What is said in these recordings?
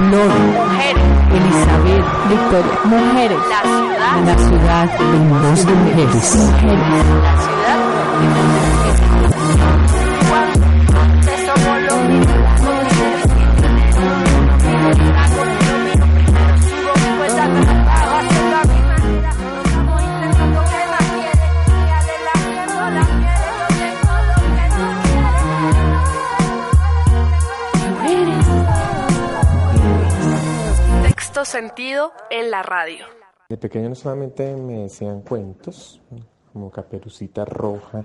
Flor, Elizabeth, Victoria, mujeres, la ciudad, en voz de mujeres. Sexto sentido en la radio. De pequeño no solamente me decían cuentos, como Caperucita Roja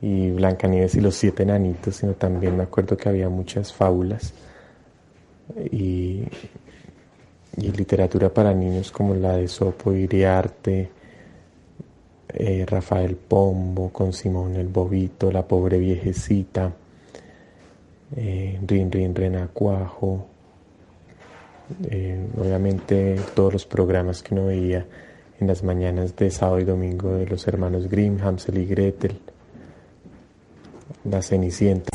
y Blancanieves y los siete enanitos, sino también me acuerdo que había muchas fábulas y, literatura para niños como la de Sopo Iriarte, eh, Rafael Pombo, con Simón el Bobito, La Pobre Viejecita, eh, Rin Rin Renacuajo, eh, obviamente todos los programas que uno veía en las mañanas de sábado y domingo de los hermanos Grimm, Hansel y Gretel, La Cenicienta.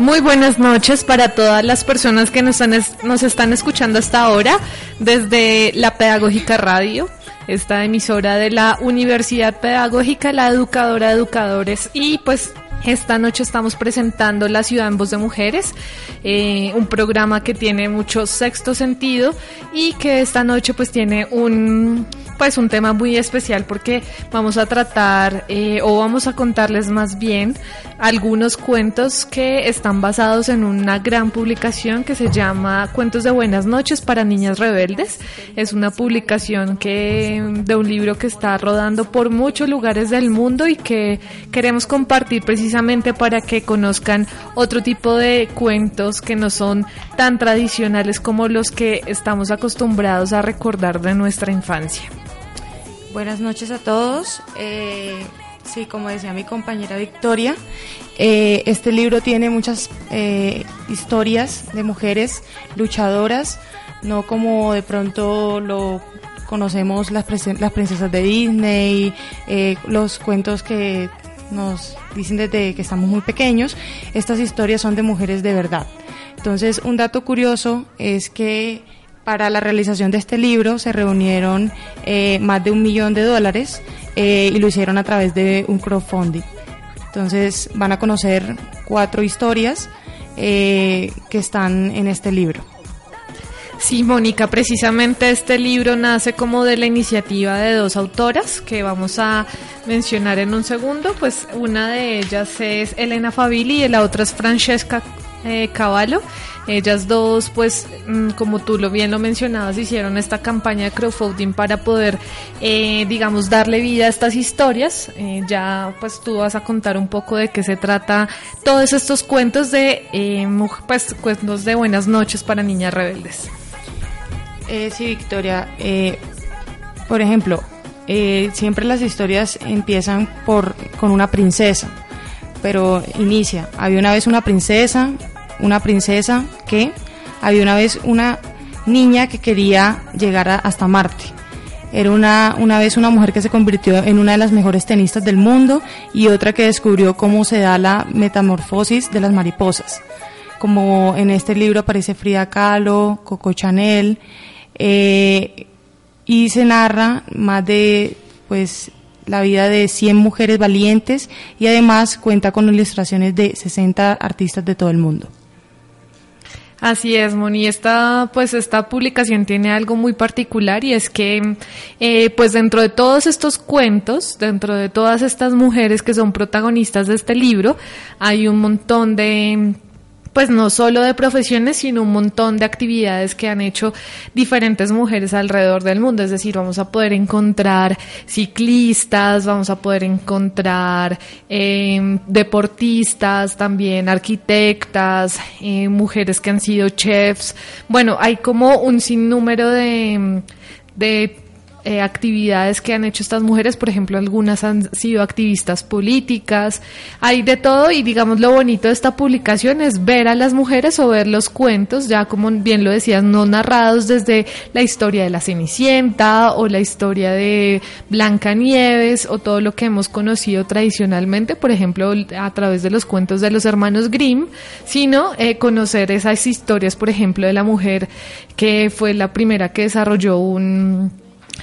Muy buenas noches para todas las personas que nos, han nos están escuchando hasta ahora desde la Pedagógica Radio, esta emisora de la Universidad Pedagógica, la educadora de educadores. Y pues esta noche estamos presentando La Ciudad en Voz de Mujeres, eh, un programa que tiene mucho sexto sentido y que esta noche pues tiene un pues un tema muy especial porque vamos a tratar eh, o vamos a contarles más bien algunos cuentos que están basados en una gran publicación que se llama Cuentos de Buenas noches para Niñas Rebeldes. Es una publicación que de un libro que está rodando por muchos lugares del mundo y que queremos compartir precisamente para que conozcan otro tipo de cuentos que no son tan tradicionales como los que estamos acostumbrados a recordar de nuestra infancia. Buenas noches a todos. Eh, sí, como decía mi compañera Victoria, eh, este libro tiene muchas eh, historias de mujeres luchadoras, no como de pronto lo conocemos las, las princesas de Disney, eh, los cuentos que nos dicen desde que estamos muy pequeños. Estas historias son de mujeres de verdad. Entonces, un dato curioso es que para la realización de este libro se reunieron eh, más de un millón de dólares eh, y lo hicieron a través de un crowdfunding. Entonces van a conocer cuatro historias eh, que están en este libro. Sí, Mónica, precisamente este libro nace como de la iniciativa de dos autoras que vamos a mencionar en un segundo. Pues una de ellas es Elena Fabili y la otra es Francesca eh, Cavallo. Ellas dos, pues, mm, como tú lo bien lo mencionabas, hicieron esta campaña de crowdfunding para poder, eh, digamos, darle vida a estas historias. Eh, ya, pues, tú vas a contar un poco de qué se trata todos estos cuentos de, eh, pues, cuentos de buenas noches para niñas rebeldes. Eh, sí, Victoria. por ejemplo, siempre las historias empiezan por con una princesa, pero inicia. Había una vez una princesa, una princesa que había una vez una niña que quería llegar a- hasta Marte. Era una, una vez una mujer que se convirtió en una de las mejores tenistas del mundo y otra que descubrió cómo se da la metamorfosis de las mariposas. Como en este libro aparece Frida Kahlo, Coco Chanel, eh, y se narra más de pues la vida de 100 mujeres valientes y además cuenta con ilustraciones de 60 artistas de todo el mundo. Así es, Moni. Esta, pues, esta publicación tiene algo muy particular y es que, eh, pues, dentro de todos estos cuentos, dentro de todas estas mujeres que son protagonistas de este libro, hay un montón de pues no solo de profesiones, sino un montón de actividades que han hecho diferentes mujeres alrededor del mundo. Es decir, vamos a poder encontrar ciclistas, vamos a poder encontrar eh, deportistas, también arquitectas, eh, mujeres que han sido chefs. Bueno, hay como un sinnúmero de eh, actividades que han hecho estas mujeres, por ejemplo, algunas han sido activistas políticas, hay de todo y digamos lo bonito de esta publicación es ver a las mujeres o ver los cuentos, ya como bien lo decías, no narrados desde la historia de la Cenicienta o la historia de Blanca Nieves o todo lo que hemos conocido tradicionalmente, por ejemplo, a través de los cuentos de los hermanos Grimm, sino eh, conocer esas historias, por ejemplo, de la mujer que fue la primera que desarrolló un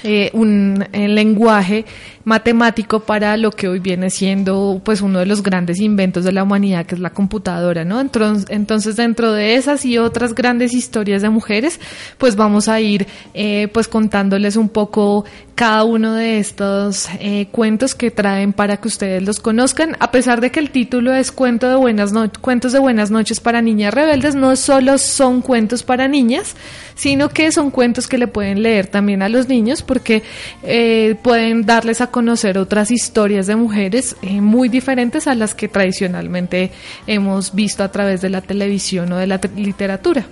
eh, un lenguaje matemático para lo que hoy viene siendo pues uno de los grandes inventos de la humanidad que es la computadora, ¿no? Entonces, dentro de esas y otras grandes historias de mujeres, pues vamos a ir eh, pues contándoles un poco cada uno de estos eh, cuentos que traen para que ustedes los conozcan, a pesar de que el título es Cuento de buenas cuentos de buenas noches para niñas rebeldes, no solo son cuentos para niñas, sino que son cuentos que le pueden leer también a los niños porque eh, pueden darles a conocer otras historias de mujeres eh, muy diferentes a las que tradicionalmente hemos visto a través de la televisión o de la literatura.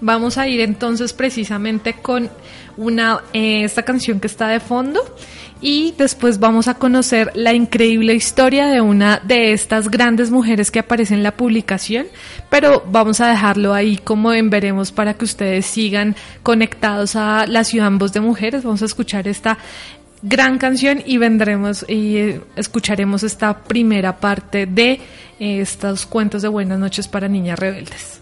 Vamos a ir entonces precisamente con una eh, esta canción que está de fondo y después vamos a conocer la increíble historia de una de estas grandes mujeres que aparece en la publicación, pero vamos a dejarlo ahí como en veremos para que ustedes sigan conectados a la ciudad voz de mujeres. Vamos a escuchar esta gran canción y vendremos y eh, escucharemos esta primera parte de eh, estos cuentos de buenas noches para niñas rebeldes.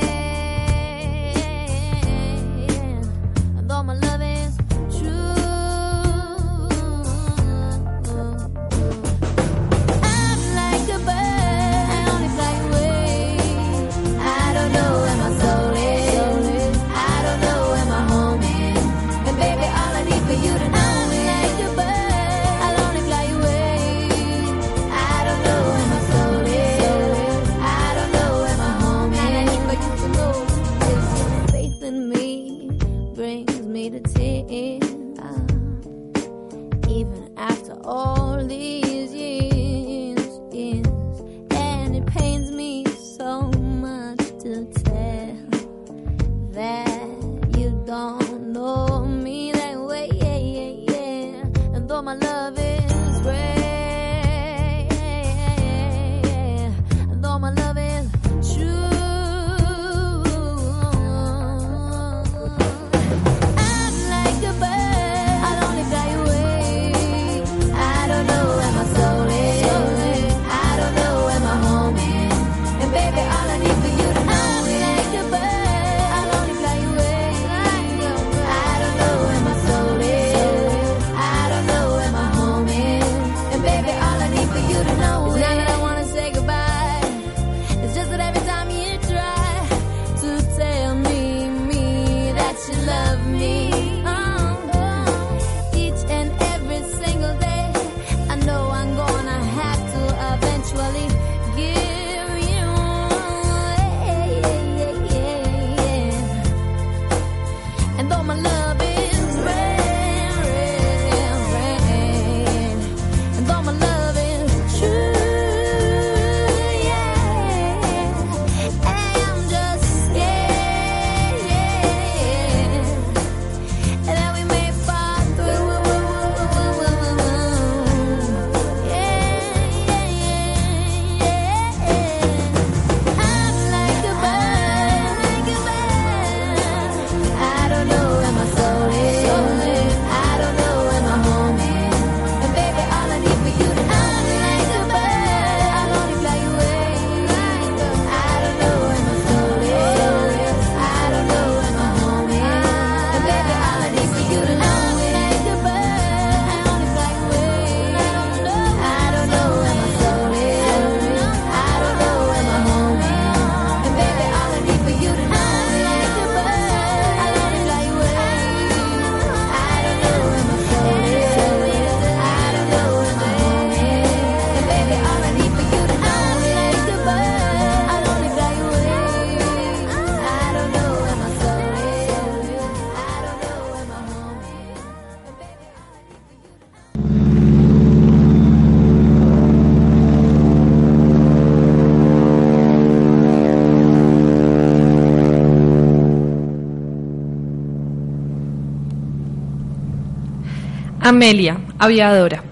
Amelia, aviadora.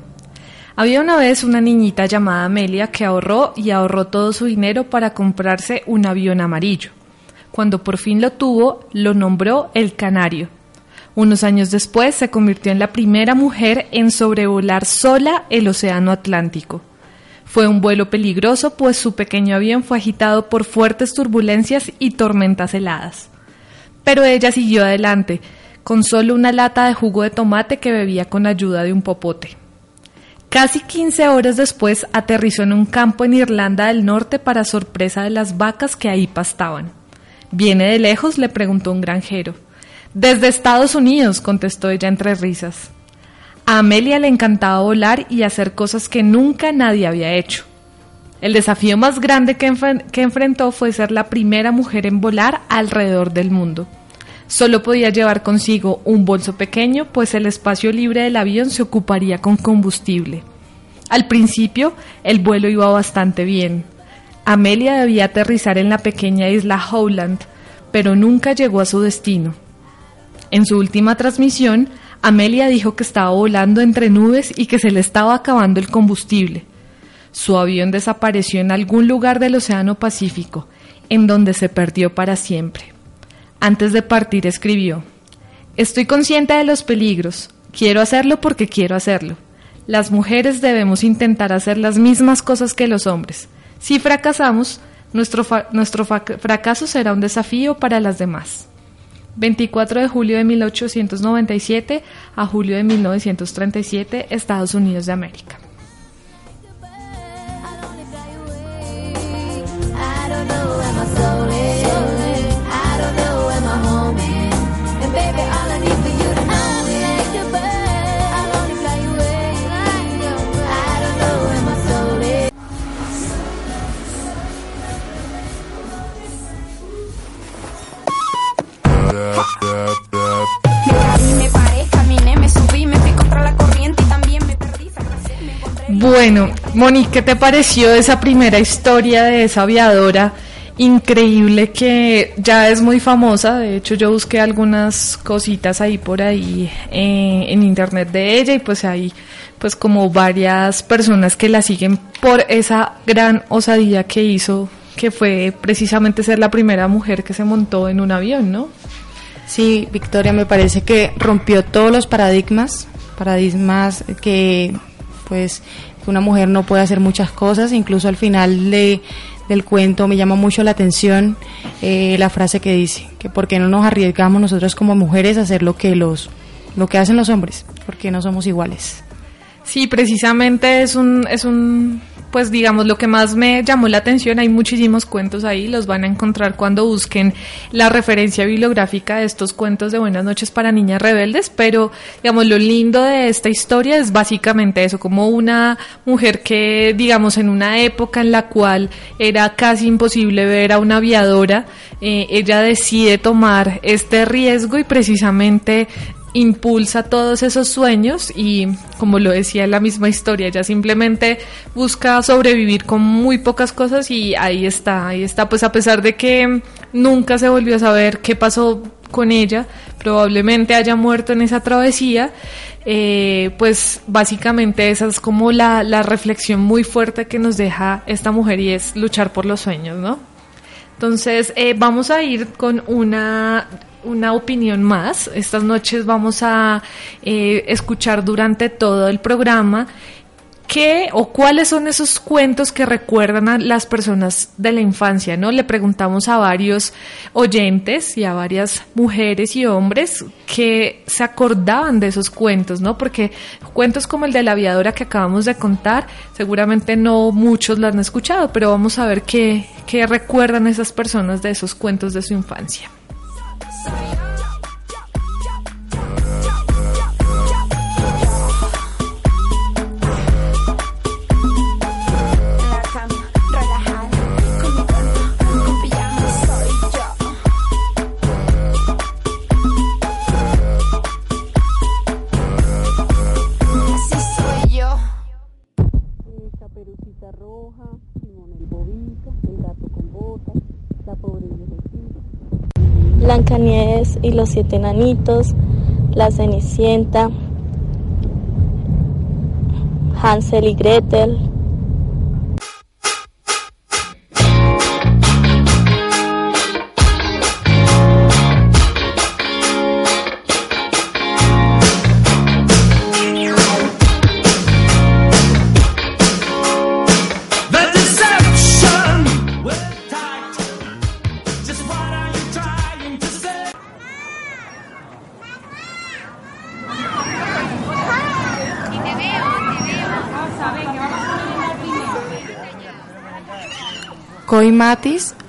Había una vez una niñita llamada Amelia que ahorró y ahorró todo su dinero para comprarse un avión amarillo. Cuando por fin lo tuvo, lo nombró el Canario. Unos años después se convirtió en la primera mujer en sobrevolar sola el Océano Atlántico. Fue un vuelo peligroso, pues su pequeño avión fue agitado por fuertes turbulencias y tormentas heladas. Pero ella siguió adelante, con solo una lata de jugo de tomate que bebía con ayuda de un popote. Casi 15 horas después aterrizó en un campo en Irlanda del Norte para sorpresa de las vacas que ahí pastaban. ¿Viene de lejos? le preguntó un granjero. Desde Estados Unidos, contestó ella entre risas. A Amelia le encantaba volar y hacer cosas que nunca nadie había hecho. El desafío más grande que, que enfrentó fue ser la primera mujer en volar alrededor del mundo. Solo podía llevar consigo un bolso pequeño, pues el espacio libre del avión se ocuparía con combustible. Al principio, el vuelo iba bastante bien. Amelia debía aterrizar en la pequeña isla Howland, pero nunca llegó a su destino. En su última transmisión, Amelia dijo que estaba volando entre nubes y que se le estaba acabando el combustible. Su avión desapareció en algún lugar del Océano Pacífico, en donde se perdió para siempre. Antes de partir escribió, Estoy consciente de los peligros, quiero hacerlo porque quiero hacerlo. Las mujeres debemos intentar hacer las mismas cosas que los hombres. Si fracasamos, nuestro, nuestro fracaso será un desafío para las demás. 24 de julio de 1897 a julio de 1937, Estados Unidos de América. Bueno, Monique, ¿qué te pareció esa primera historia de esa aviadora increíble que ya es muy famosa? De hecho, yo busqué algunas cositas ahí por ahí eh, en internet de ella y pues hay pues como varias personas que la siguen por esa gran osadía que hizo, que fue precisamente ser la primera mujer que se montó en un avión, ¿no? Sí, Victoria, me parece que rompió todos los paradigmas, paradigmas que pues que una mujer no puede hacer muchas cosas, incluso al final de, del cuento me llama mucho la atención eh, la frase que dice, que por qué no nos arriesgamos nosotros como mujeres a hacer lo que los lo que hacen los hombres, porque no somos iguales. Sí, precisamente es un, es un, pues digamos, lo que más me llamó la atención, hay muchísimos cuentos ahí, los van a encontrar cuando busquen la referencia bibliográfica de estos cuentos de Buenas noches para niñas rebeldes, pero digamos, lo lindo de esta historia es básicamente eso, como una mujer que, digamos, en una época en la cual era casi imposible ver a una aviadora, eh, ella decide tomar este riesgo y precisamente impulsa todos esos sueños y como lo decía la misma historia, ella simplemente busca sobrevivir con muy pocas cosas y ahí está, ahí está, pues a pesar de que nunca se volvió a saber qué pasó con ella, probablemente haya muerto en esa travesía, eh, pues básicamente esa es como la, la reflexión muy fuerte que nos deja esta mujer y es luchar por los sueños, ¿no? Entonces, eh, vamos a ir con una, una opinión más. Estas noches vamos a eh, escuchar durante todo el programa qué o cuáles son esos cuentos que recuerdan a las personas de la infancia, ¿no? Le preguntamos a varios oyentes y a varias mujeres y hombres que se acordaban de esos cuentos, ¿no? Porque cuentos como el de la aviadora que acabamos de contar, seguramente no muchos lo han escuchado, pero vamos a ver qué, qué recuerdan esas personas de esos cuentos de su infancia. Roja, Simón el Bobito, el gato con botas, la pobre. Blancanieves y los siete enanitos, La Cenicienta, Hansel y Gretel,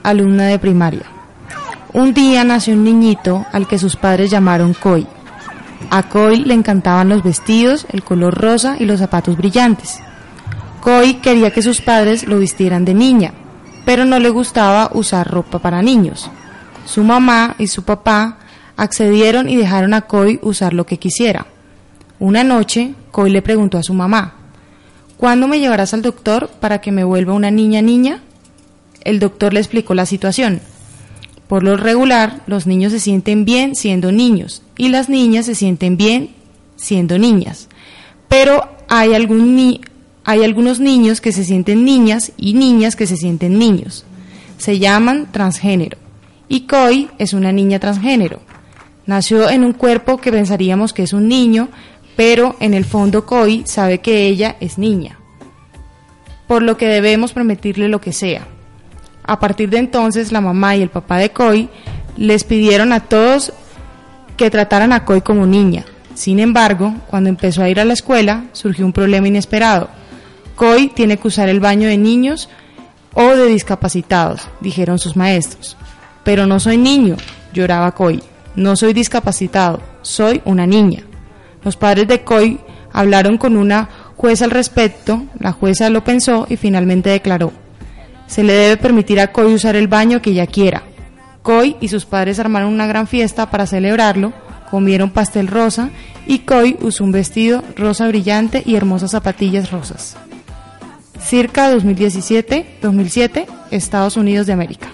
alumna de primaria. Un día nació un niñito al que sus padres llamaron Coy. A Coy le encantaban los vestidos, el color rosa y los zapatos brillantes. Coy quería que sus padres lo vistieran de niña, pero no le gustaba usar ropa para niños. Su mamá y su papá accedieron y dejaron a Coy usar lo que quisiera. Una noche, Coy le preguntó a su mamá, ¿Cuándo me llevarás al doctor para que me vuelva una niña niña? El doctor le explicó la situación. Por lo regular, los niños se sienten bien siendo niños y las niñas se sienten bien siendo niñas. Pero hay, algunos niños que se sienten niñas y niñas que se sienten niños. Se llaman transgénero. Y Coy es una niña transgénero. Nació en un cuerpo que pensaríamos que es un niño, pero en el fondo Coy sabe que ella es niña. Por lo que debemos permitirle lo que sea. A partir de entonces, la mamá y el papá de Coy les pidieron a todos que trataran a Coy como niña. Sin embargo, cuando empezó a ir a la escuela, surgió un problema inesperado. Coy tiene que usar el baño de niños o de discapacitados, dijeron sus maestros. Pero no soy niño, lloraba Coy. No soy discapacitado, soy una niña. Los padres de Coy hablaron con una jueza al respecto, la jueza lo pensó y finalmente declaró, se le debe permitir a Coy usar el baño que ella quiera. Coy y sus padres armaron una gran fiesta para celebrarlo, comieron pastel rosa y Coy usó un vestido rosa brillante y hermosas zapatillas rosas. Circa 2017-2007, Estados Unidos de América.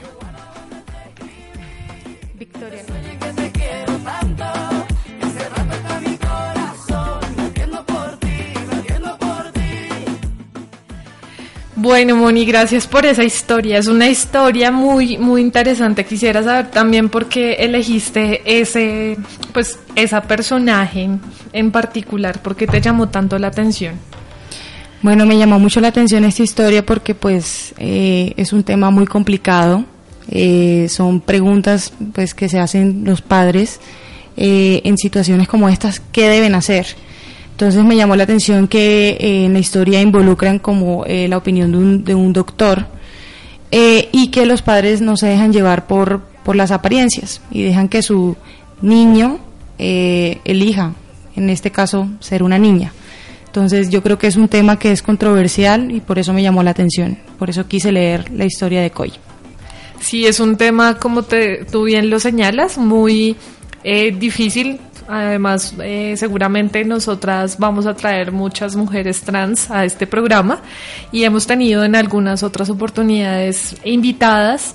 Bueno, Moni, gracias por esa historia. Es una historia muy, muy interesante. Quisiera saber también por qué elegiste ese, pues, esa personaje en particular. ¿Por qué te llamó tanto la atención? Bueno, me llamó mucho la atención esta historia porque pues eh, es un tema muy complicado. Eh, son preguntas pues que se hacen los padres eh, en situaciones como estas, ¿qué deben hacer? Entonces me llamó la atención que eh, en la historia involucran como eh, la opinión de un, de un doctor eh, y que los padres no se dejan llevar por, por las apariencias y dejan que su niño eh, elija, en este caso, ser una niña. Entonces yo creo que es un tema que es controversial y por eso me llamó la atención, por eso quise leer la historia de Coy. Sí, es un tema, como te, tú bien lo señalas, muy eh, difícil. Además, eh, seguramente nosotras vamos a traer muchas mujeres trans a este programa y hemos tenido en algunas otras oportunidades invitadas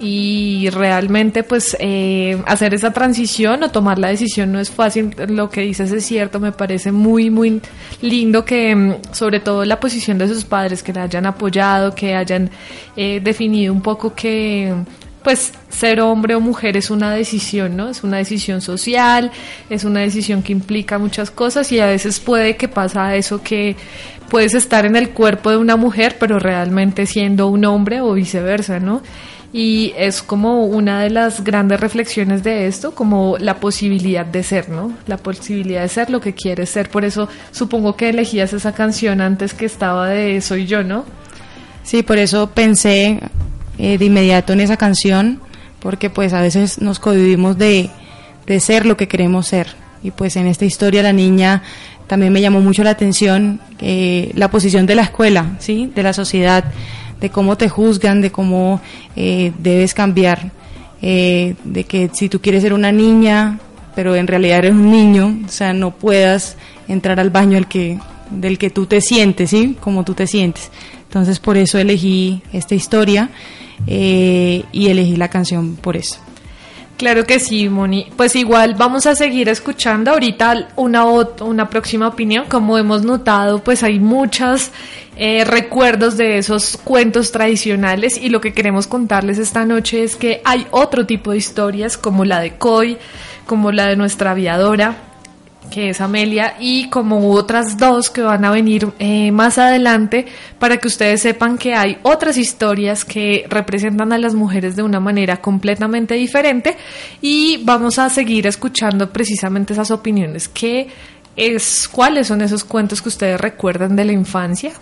y realmente pues eh, hacer esa transición o tomar la decisión no es fácil. Lo que dices es cierto, me parece muy, muy lindo que mm, sobre todo la posición de sus padres, que la hayan apoyado, que hayan eh, definido un poco que pues ser hombre o mujer es una decisión, ¿no? Es una decisión social, es una decisión que implica muchas cosas y a veces puede que pasa eso que puedes estar en el cuerpo de una mujer pero realmente siendo un hombre o viceversa, ¿no? Y es como una de las grandes reflexiones de esto, como la posibilidad de ser, ¿no? La posibilidad de ser lo que quieres ser. Por eso supongo que elegías esa canción antes que estaba de Soy yo, ¿no? Sí, por eso pensé eh, de inmediato en esa canción, porque pues a veces nos cohibimos de, de ser lo que queremos ser. Y pues en esta historia la niña también me llamó mucho la atención eh, la posición de la escuela, ¿sí? De la sociedad, de cómo te juzgan, de cómo eh, debes cambiar, de que si tú quieres ser una niña, pero en realidad eres un niño, o sea, no puedas entrar al baño que, del que tú te sientes, ¿sí? Como tú te sientes. Entonces por eso elegí esta historia eh, y elegí la canción por eso. Claro que sí, Moni. Pues igual vamos a seguir escuchando ahorita una, una próxima opinión. Como hemos notado, pues hay muchos eh, recuerdos de esos cuentos tradicionales y lo que queremos contarles esta noche es que hay otro tipo de historias como la de Coy, como la de nuestra aviadora, que es Amelia, y como otras dos que van a venir eh, más adelante para que ustedes sepan que hay otras historias que representan a las mujeres de una manera completamente diferente y vamos a seguir escuchando precisamente esas opiniones. ¿Qué es, ¿Cuáles son esos cuentos que ustedes recuerdan de la infancia?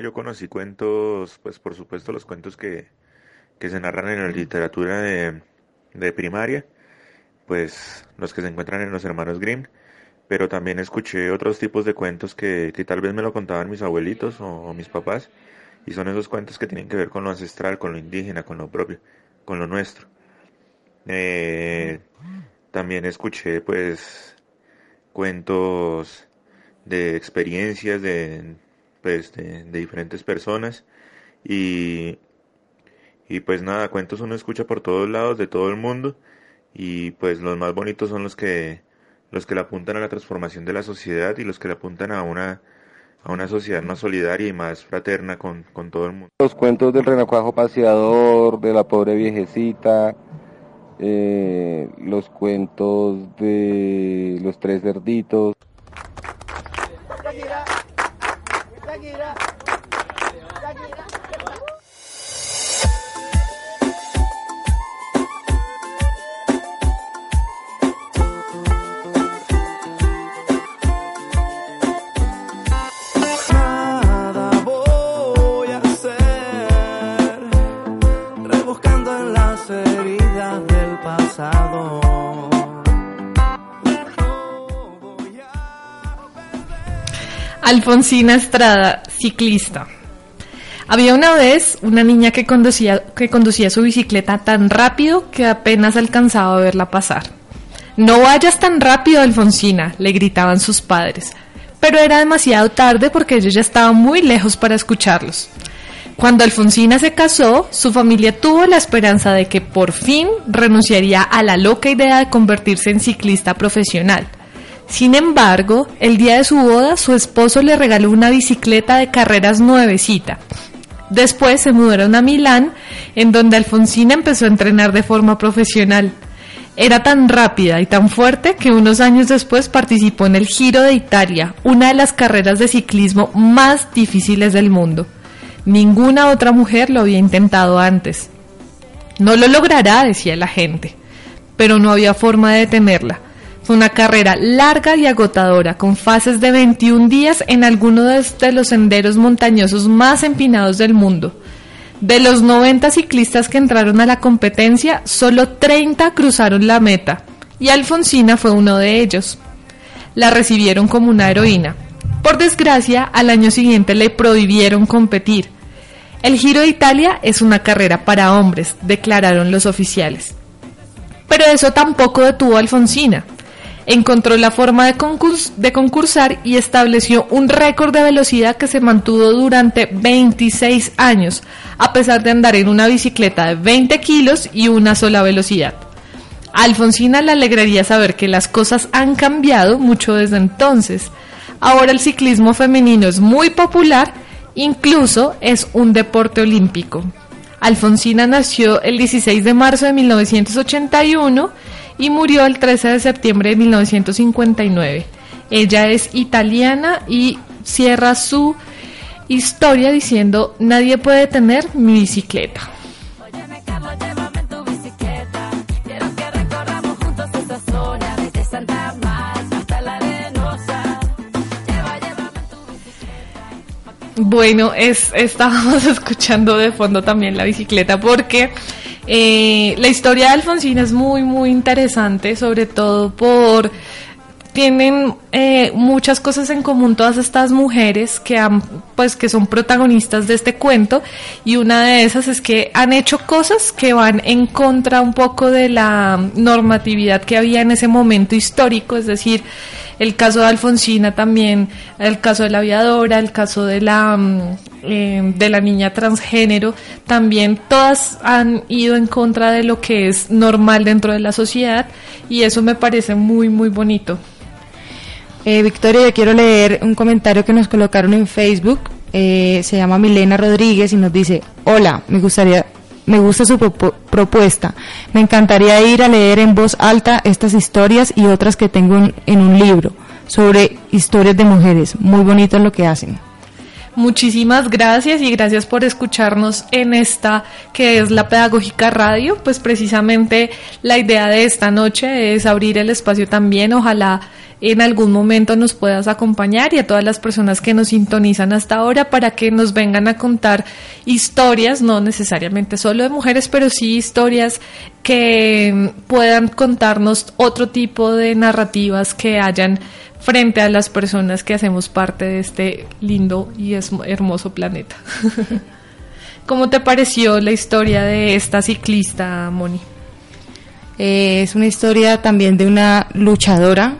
Yo conocí cuentos, pues por supuesto los cuentos que, que se narran en la literatura de, de primaria, pues los que se encuentran en los hermanos Grimm, pero también escuché otros tipos de cuentos que, que tal vez me lo contaban mis abuelitos o, o mis papás, y son esos cuentos que tienen que ver con lo ancestral, con lo indígena, con lo propio, con lo nuestro. Eh, también escuché pues cuentos de experiencias de, pues, de, diferentes personas y, y pues nada, cuentos uno escucha por todos lados, de todo el mundo y pues los más bonitos son los que los que le apuntan a la transformación de la sociedad y los que le apuntan a una a una sociedad más solidaria y más fraterna con, con todo el mundo. Los cuentos del renacuajo paseador, de la pobre viejecita, eh, los cuentos de los tres cerditos. Alfonsina Estrada, ciclista. Había una vez una niña que conducía, que conducía su bicicleta tan rápido que apenas alcanzaba a verla pasar. No vayas tan rápido, Alfonsina, le gritaban sus padres. Pero era demasiado tarde porque ellos ya estaban muy lejos para escucharlos. Cuando Alfonsina se casó, su familia tuvo la esperanza de que por fin renunciaría a la loca idea de convertirse en ciclista profesional. Sin embargo, el día de su boda, su esposo le regaló una bicicleta de carreras nuevecita. Después se mudaron a Milán, en donde Alfonsina empezó a entrenar de forma profesional. Era tan rápida y tan fuerte que unos años después participó en el Giro de Italia, una de las carreras de ciclismo más difíciles del mundo. Ninguna otra mujer lo había intentado antes. No lo logrará, decía la gente, pero no había forma de detenerla. Fue una carrera larga y agotadora, con fases de 21 días en alguno de los senderos montañosos más empinados del mundo. De los 90 ciclistas que entraron a la competencia, solo 30 cruzaron la meta, y Alfonsina fue uno de ellos. La recibieron como una heroína. Por desgracia, al año siguiente le prohibieron competir. El Giro de Italia es una carrera para hombres, declararon los oficiales. Pero eso tampoco detuvo a Alfonsina. Encontró la forma de, concurs- de concursar y estableció un récord de velocidad que se mantuvo durante 26 años, a pesar de andar en una bicicleta de 20 kilos y una sola velocidad. A Alfonsina le alegraría saber que las cosas han cambiado mucho desde entonces. Ahora el ciclismo femenino es muy popular, incluso es un deporte olímpico. Alfonsina nació el 16 de marzo de 1981 y murió el 13 de septiembre de 1959. Ella es italiana y cierra su historia diciendo, nadie puede tener mi bicicleta. Bueno, es, estábamos escuchando de fondo también la bicicleta porque eh, la historia de Alfonsina es muy, muy interesante, sobre todo por tienen eh, muchas cosas en común todas estas mujeres que han, pues que son protagonistas de este cuento y una de esas es que han hecho cosas que van en contra un poco de la normatividad que había en ese momento histórico, es decir, el caso de Alfonsina también, el caso de la aviadora, el caso de la mm, eh, de la niña transgénero, también todas han ido en contra de lo que es normal dentro de la sociedad y eso me parece muy muy bonito. Eh, Victoria, yo quiero leer un comentario que nos colocaron en Facebook. Eh, se llama Milena Rodríguez y nos dice, hola, me gustaría, me gusta su propuesta. Me encantaría ir a leer en voz alta estas historias y otras que tengo en, en un libro sobre historias de mujeres. Muy bonito lo que hacen. Muchísimas gracias y gracias por escucharnos en esta que es la Pedagógica Radio. Pues precisamente la idea de esta noche es abrir el espacio también. Ojalá en algún momento nos puedas acompañar y a todas las personas que nos sintonizan hasta ahora para que nos vengan a contar historias, no necesariamente solo de mujeres, pero sí historias que puedan contarnos otro tipo de narrativas que hayan frente a las personas que hacemos parte de este lindo y hermoso planeta. ¿Cómo te pareció la historia de esta ciclista, Moni? Eh, es una historia también de una luchadora.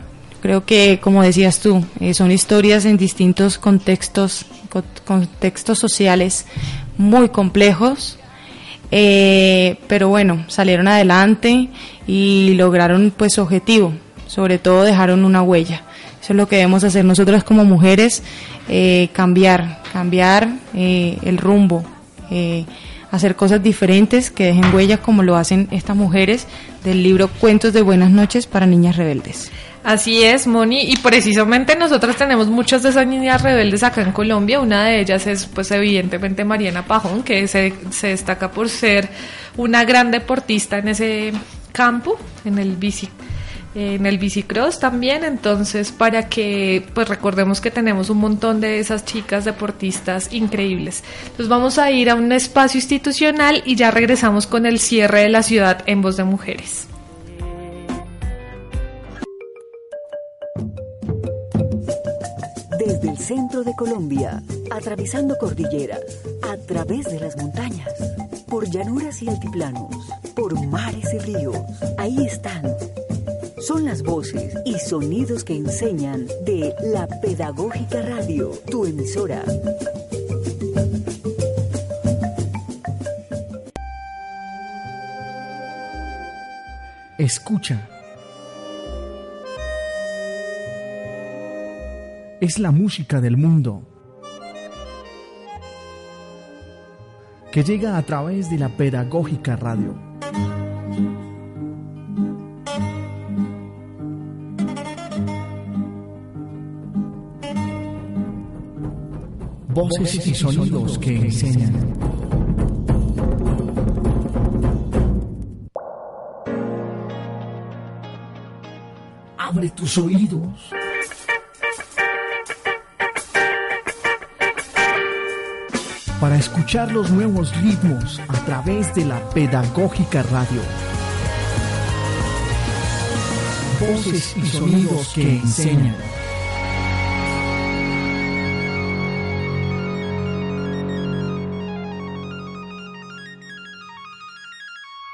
Creo que, como decías tú, eh, son historias en distintos contextos, co- contextos sociales muy complejos. Eh, pero bueno, salieron adelante y lograron pues su objetivo. Sobre todo dejaron una huella. Eso es lo que debemos hacer nosotras como mujeres, eh, cambiar, cambiar eh, el rumbo, hacer cosas diferentes que dejen huellas como lo hacen estas mujeres del libro Cuentos de Buenas noches para Niñas Rebeldes. Así es, Moni, y precisamente nosotros tenemos muchas de esas niñas rebeldes acá en Colombia. Una de ellas es, pues, evidentemente Mariana Pajón, que se, se destaca por ser una gran deportista en ese campo, en el bici en el bicicross también, entonces para que pues recordemos que tenemos un montón de esas chicas deportistas increíbles. Entonces vamos a ir a un espacio institucional y ya regresamos con el cierre de la ciudad en voz de mujeres. Desde el centro de Colombia, atravesando cordilleras, a través de las montañas, por llanuras y altiplanos, por mares y ríos, ahí están. Son las voces y sonidos que enseñan de la Pedagógica Radio, tu emisora. Escucha. Es la música del mundo que llega a través de la pedagógica radio. Voces y sonidos que enseñan. Abre tus oídos. Para escuchar los nuevos ritmos a través de la pedagógica radio. Voces y sonidos que enseñan.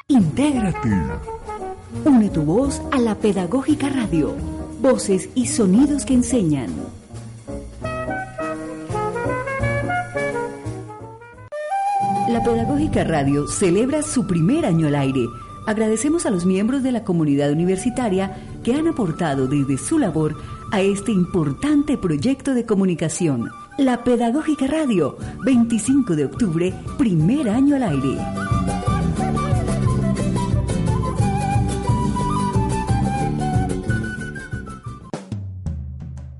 Intégrate. Une tu voz a la Pedagógica Radio. Voces y sonidos que enseñan. Pedagógica Radio celebra su primer año al aire. Agradecemos a los miembros de la comunidad universitaria que han aportado desde su labor a este importante proyecto de comunicación. La Pedagógica Radio, 25 de octubre, primer año al aire.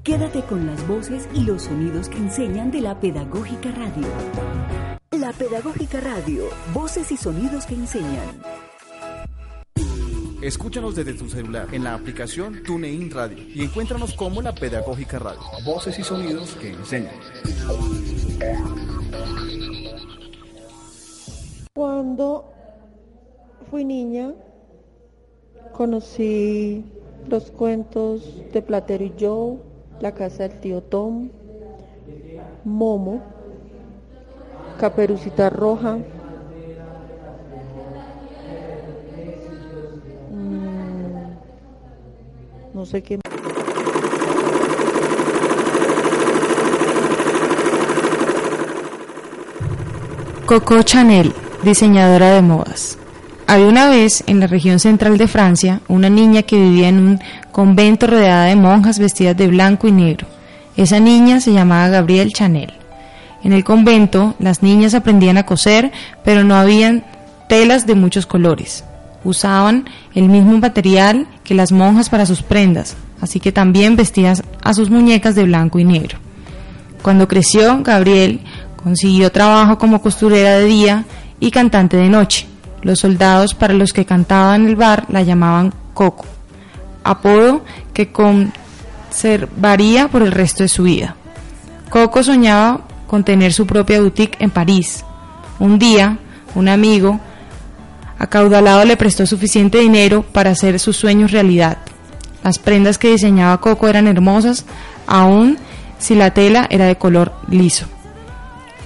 Quédate con las voces y los sonidos que enseñan de la Pedagógica Radio. La Pedagógica Radio, voces y sonidos que enseñan. Escúchanos desde tu celular en la aplicación TuneIn Radio y encuéntranos como la Pedagógica Radio. Voces y sonidos que enseñan. Cuando fui niña, conocí los cuentos de Platero y Joe, La casa del tío Tom, Momo, Caperucita Roja, mm, no sé qué. Coco Chanel, diseñadora de modas. Había una vez en la región central de Francia una niña que vivía en un convento rodeada de monjas vestidas de blanco y negro. Esa niña se llamaba Gabrielle Chanel. En el convento las niñas aprendían a coser, pero no habían telas de muchos colores. Usaban el mismo material que las monjas para sus prendas, así que también vestían a sus muñecas de blanco y negro. Cuando creció, Gabriel consiguió trabajo como costurera de día y cantante de noche. Los soldados para los que cantaba en el bar la llamaban Coco, apodo que conservaría por el resto de su vida. Coco soñaba con tener su propia boutique en París. Un día, un amigo acaudalado le prestó suficiente dinero para hacer sus sueños realidad. Las prendas que diseñaba Coco eran hermosas, aun si la tela era de color liso.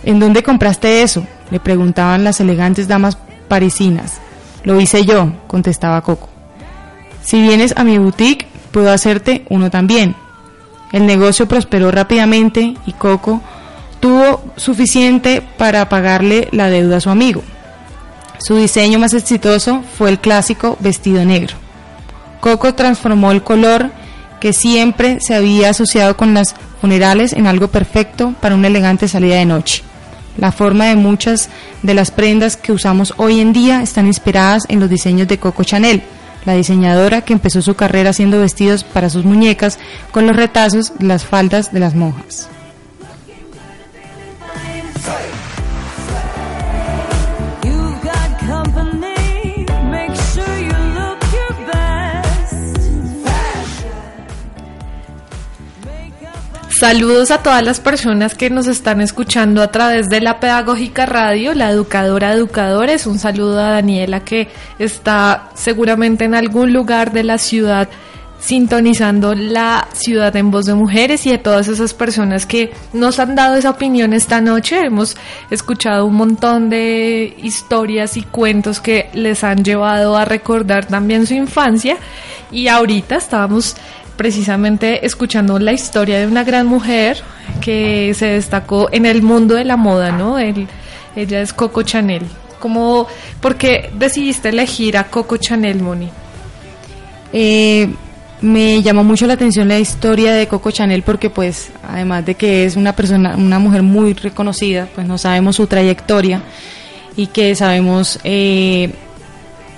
¿En dónde compraste eso? le preguntaban las elegantes damas parisinas. Lo hice yo, contestaba Coco. Si vienes a mi boutique, puedo hacerte uno también. El negocio prosperó rápidamente y Coco tuvo suficiente para pagarle la deuda a su amigo. Su diseño más exitoso fue el clásico vestido negro. Coco transformó el color que siempre se había asociado con las funerales en algo perfecto para una elegante salida de noche. La forma de muchas de las prendas que usamos hoy en día están inspiradas en los diseños de Coco Chanel, la diseñadora que empezó su carrera haciendo vestidos para sus muñecas con los retazos de las faldas de las monjas. Saludos a todas las personas que nos están escuchando a través de la Pedagógica Radio, la educadora educadores. Un saludo a Daniela que está seguramente en algún lugar de la ciudad sintonizando la ciudad en voz de mujeres y a todas esas personas que nos han dado esa opinión esta noche. Hemos escuchado un montón de historias y cuentos que les han llevado a recordar también su infancia y ahorita estábamos precisamente escuchando la historia de una gran mujer que se destacó en el mundo de la moda, ¿no? El- ella es Coco Chanel. ¿Cómo, ¿Por qué decidiste elegir a Coco Chanel, Moni? Eh, me llamó mucho la atención la historia de Coco Chanel porque pues además de que es una persona, una mujer muy reconocida, pues no sabemos su trayectoria y que sabemos eh,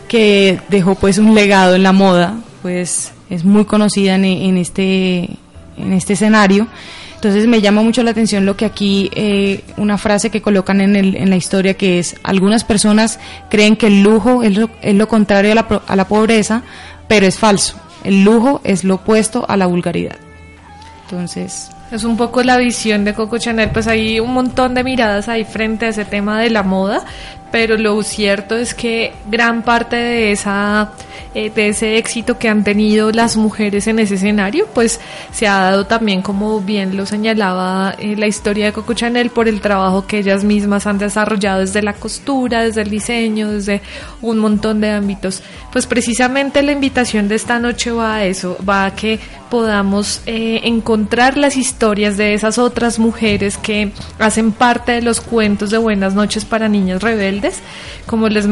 que dejó pues un legado en la moda, pues es muy conocida en, este en este escenario. Entonces me llama mucho la atención lo que aquí, eh, una frase que colocan en, el- en la historia que es, algunas personas creen que el lujo es lo, es lo contrario a la, a la pobreza, pero es falso. El lujo es lo opuesto a la vulgaridad. Entonces, Es un poco la visión de Coco Chanel, pues hay un montón de miradas ahí frente a ese tema de la moda, pero lo cierto es que gran parte de esa eh, de ese éxito que han tenido las mujeres en ese escenario, pues se ha dado también, como bien lo señalaba eh, la historia de Coco Chanel, por el trabajo que ellas mismas han desarrollado desde la costura, desde el diseño, desde un montón de ámbitos. Pues precisamente la invitación de esta noche va a eso, va a que podamos eh, encontrar las historias de esas otras mujeres que hacen parte de los cuentos de Buenas noches para niñas rebeldes. Como les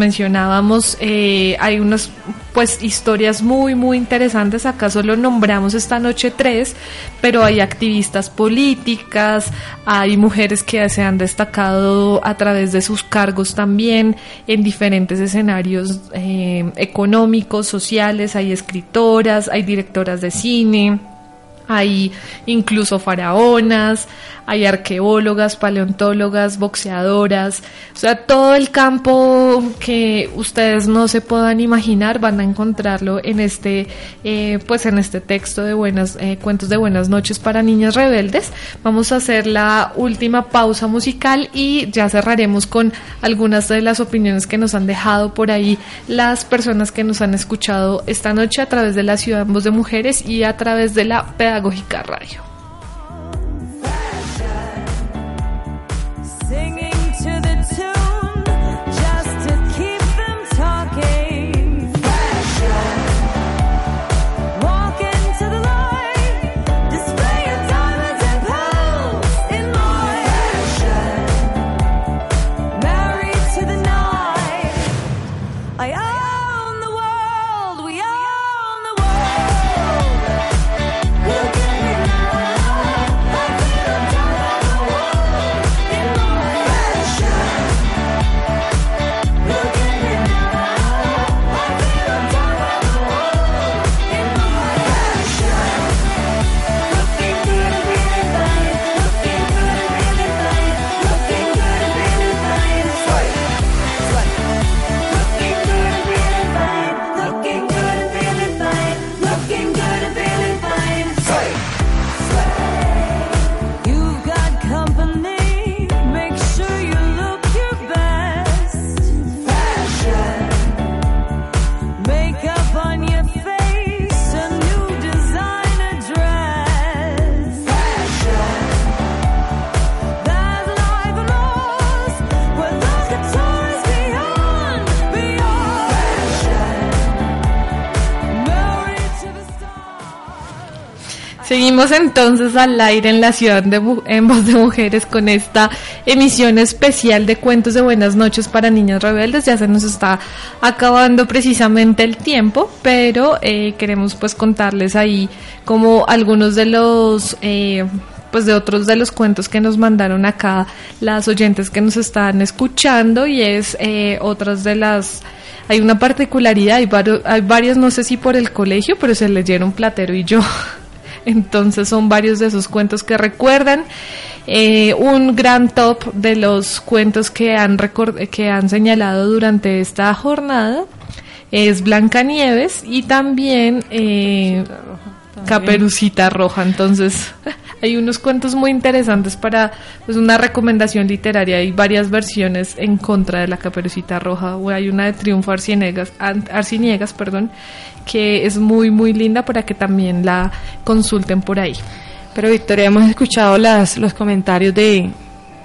eh, hay unas pues historias muy muy interesantes. Acá solo nombramos esta noche tres, pero hay activistas políticas, hay mujeres que se han destacado a través de sus cargos también en diferentes escenarios eh, económicos, sociales, hay escritoras, hay directoras de cine, hay incluso faraonas, hay arqueólogas, paleontólogas, boxeadoras, o sea, todo el campo que ustedes no se puedan imaginar van a encontrarlo en este, eh, pues en este texto de buenas, eh, cuentos de buenas noches para niñas rebeldes. Vamos a hacer la última pausa musical y ya cerraremos con algunas de las opiniones que nos han dejado por ahí las personas que nos han escuchado esta noche a través de la Ciudad Voz de Mujeres y a través de la Pedagógica Radio. Entonces al aire en la ciudad de en voz de mujeres con esta emisión especial de cuentos de buenas noches para niños rebeldes. Ya se nos está acabando precisamente el tiempo, pero eh, queremos pues contarles ahí como algunos de los eh, pues de otros de los cuentos que nos mandaron acá las oyentes que nos están escuchando y es eh, otras de las hay una particularidad, hay, vario- hay varios, no sé si por el colegio, pero se leyeron Platero y yo. Entonces son varios de esos cuentos que recuerdan. Eh, un gran top de los cuentos que han, que han señalado durante esta jornada es Blancanieves y también eh, Caperucita Roja. Entonces hay unos cuentos muy interesantes para pues, una recomendación literaria. Hay varias versiones en contra de la Caperucita Roja. O Hay una de Triunfo Arciniegas, Arciniegas perdón, que es muy, muy linda para que también la consulten por ahí. Pero Victoria, hemos escuchado las, los comentarios de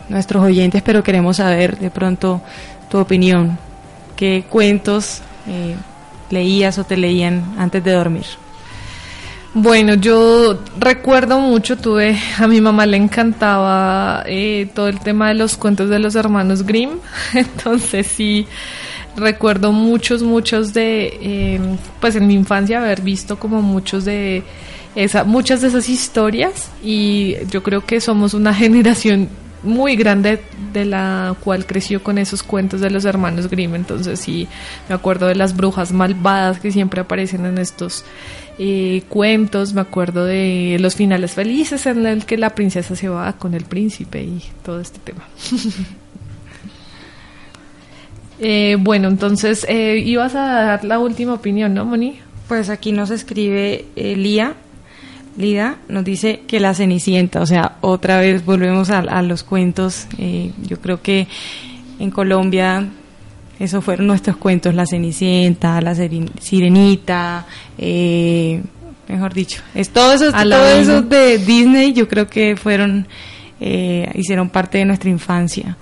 nuestros oyentes, pero queremos saber de pronto tu opinión. ¿Qué cuentos eh, leías o te leían antes de dormir? Bueno, yo recuerdo mucho, tuve, a mi mamá le encantaba eh, todo el tema de los cuentos de los hermanos Grimm, entonces sí, recuerdo muchos, muchos de, eh, pues en mi infancia haber visto como muchos de esa, muchas de esas historias. Y yo creo que somos una generación muy grande de la cual creció con esos cuentos de los hermanos Grimm, entonces sí, me acuerdo de las brujas malvadas que siempre aparecen en estos eh, cuentos, me acuerdo de los finales felices en el que la princesa se va con el príncipe y todo este tema. Eh, bueno, entonces eh, ibas a dar la última opinión, ¿no, Moni? Pues aquí nos escribe eh, Lía, Lida, nos dice que la Cenicienta, o sea, otra vez volvemos a, a los cuentos. eh, yo creo que en Colombia esos fueron nuestros cuentos, la Cenicienta, la Sirenita, eh, mejor dicho, es todo eso, todo eso de Disney, yo creo que fueron, eh, hicieron parte de nuestra infancia.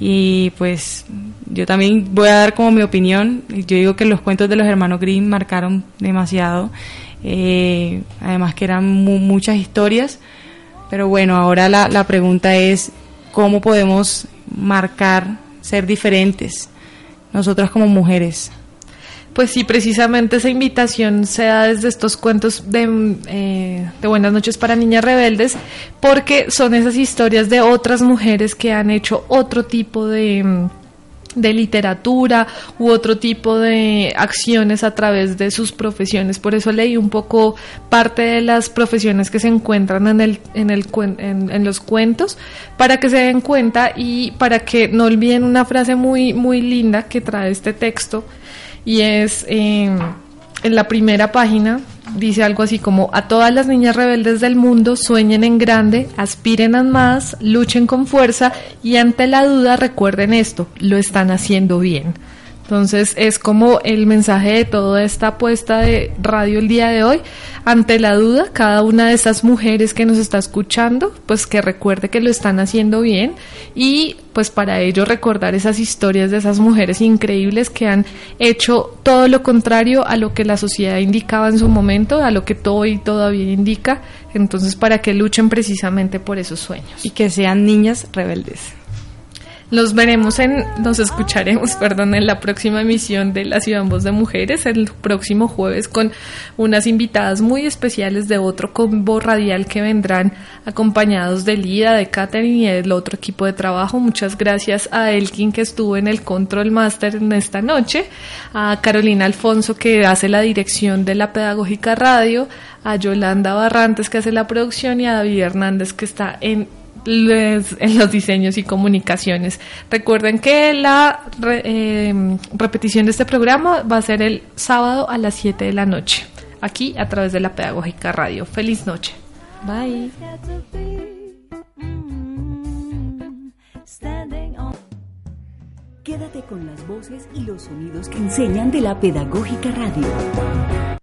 Y pues yo también voy a dar como mi opinión. Yo digo que los cuentos de los hermanos Grimm marcaron demasiado. Eh, además que eran mu- muchas historias. Pero bueno, ahora la, la pregunta es cómo podemos marcar, ser diferentes, nosotras como mujeres. Pues sí, precisamente esa invitación se da desde estos cuentos de, eh, de Buenas noches para niñas rebeldes, porque son esas historias de otras mujeres que han hecho otro tipo de, de literatura u otro tipo de acciones a través de sus profesiones. Por eso leí un poco parte de las profesiones que se encuentran en, el, en, el, en los cuentos para que se den cuenta y para que no olviden una frase muy, muy linda que trae este texto y es eh, en la primera página dice algo así como a todas las niñas rebeldes del mundo sueñen en grande, aspiren a más, luchen con fuerza y ante la duda recuerden esto, lo están haciendo bien. Entonces es como el mensaje de toda esta apuesta de radio el día de hoy. Ante la duda, cada una de esas mujeres que nos está escuchando, pues que recuerde que lo están haciendo bien y pues para ello recordar esas historias de esas mujeres increíbles que han hecho todo lo contrario a lo que la sociedad indicaba en su momento, a lo que todo y todavía indica. Entonces para que luchen precisamente por esos sueños. Y que sean niñas rebeldes. Los veremos en, nos escucharemos, perdón, en la próxima emisión de La Ciudad en Voz de Mujeres, el próximo jueves con unas invitadas muy especiales de otro combo radial que vendrán acompañados de Lida, de Katherine y del otro equipo de trabajo. Muchas gracias a Elkin que estuvo en el Control Master en esta noche, a Carolina Alfonso que hace la dirección de la Pedagógica Radio, a Yolanda Barrantes que hace la producción y a David Hernández que está en en los diseños y comunicaciones. Recuerden que la eh, repetición de este programa va a ser el sábado a las 7 de la noche, aquí a través de la Pedagógica Radio. Feliz noche. Bye. Quédate con las voces y los sonidos que enseñan de la Pedagógica Radio.